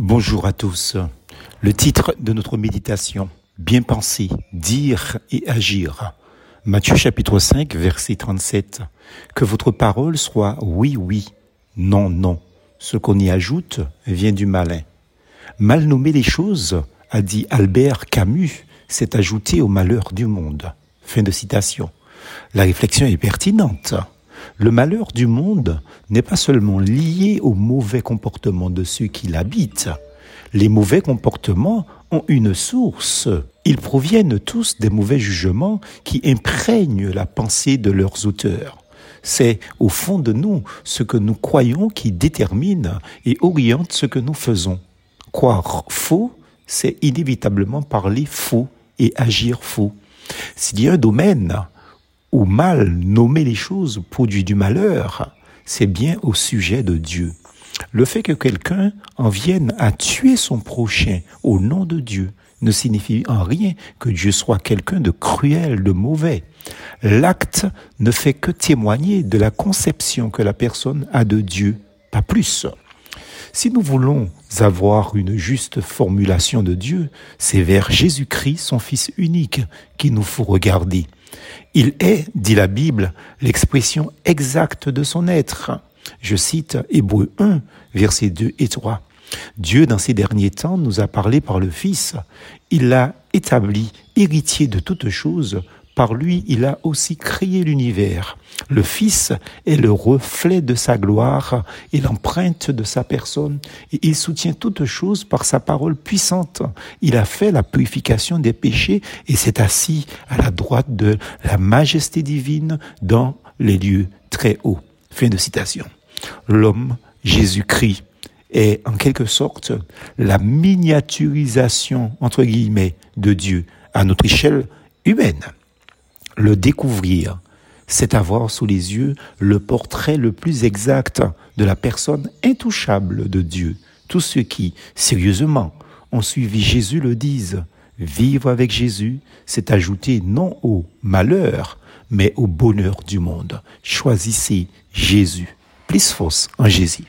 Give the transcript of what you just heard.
Bonjour à tous. Le titre de notre méditation, Bien penser, dire et agir. Matthieu chapitre 5, verset 37. Que votre parole soit oui, oui, non, non. Ce qu'on y ajoute vient du malin. Mal nommer les choses, a dit Albert Camus, c'est ajouter au malheur du monde. Fin de citation. La réflexion est pertinente. Le malheur du monde n'est pas seulement lié au mauvais comportement de ceux qui l'habitent. Les mauvais comportements ont une source. Ils proviennent tous des mauvais jugements qui imprègnent la pensée de leurs auteurs. C'est au fond de nous ce que nous croyons qui détermine et oriente ce que nous faisons. Croire faux, c'est inévitablement parler faux et agir faux. S'il y a un domaine ou mal nommer les choses produit du malheur, c'est bien au sujet de Dieu. Le fait que quelqu'un en vienne à tuer son prochain au nom de Dieu ne signifie en rien que Dieu soit quelqu'un de cruel, de mauvais. L'acte ne fait que témoigner de la conception que la personne a de Dieu, pas plus. Si nous voulons avoir une juste formulation de Dieu, c'est vers Jésus-Christ, son Fils unique, qu'il nous faut regarder. Il est, dit la Bible, l'expression exacte de son être. Je cite Hébreu 1, versets 2 et 3. Dieu, dans ces derniers temps, nous a parlé par le Fils. Il l'a établi héritier de toutes choses. Par lui, il a aussi créé l'univers. Le Fils est le reflet de sa gloire et l'empreinte de sa personne. Il soutient toutes choses par sa parole puissante. Il a fait la purification des péchés et s'est assis à la droite de la majesté divine dans les lieux très hauts. Fin de citation. L'homme, Jésus-Christ, est en quelque sorte la miniaturisation, entre guillemets, de Dieu à notre échelle humaine. Le découvrir, c'est avoir sous les yeux le portrait le plus exact de la personne intouchable de Dieu. Tous ceux qui, sérieusement, ont suivi Jésus le disent. Vivre avec Jésus, c'est ajouter non au malheur, mais au bonheur du monde. Choisissez Jésus. Plus force en Jésus.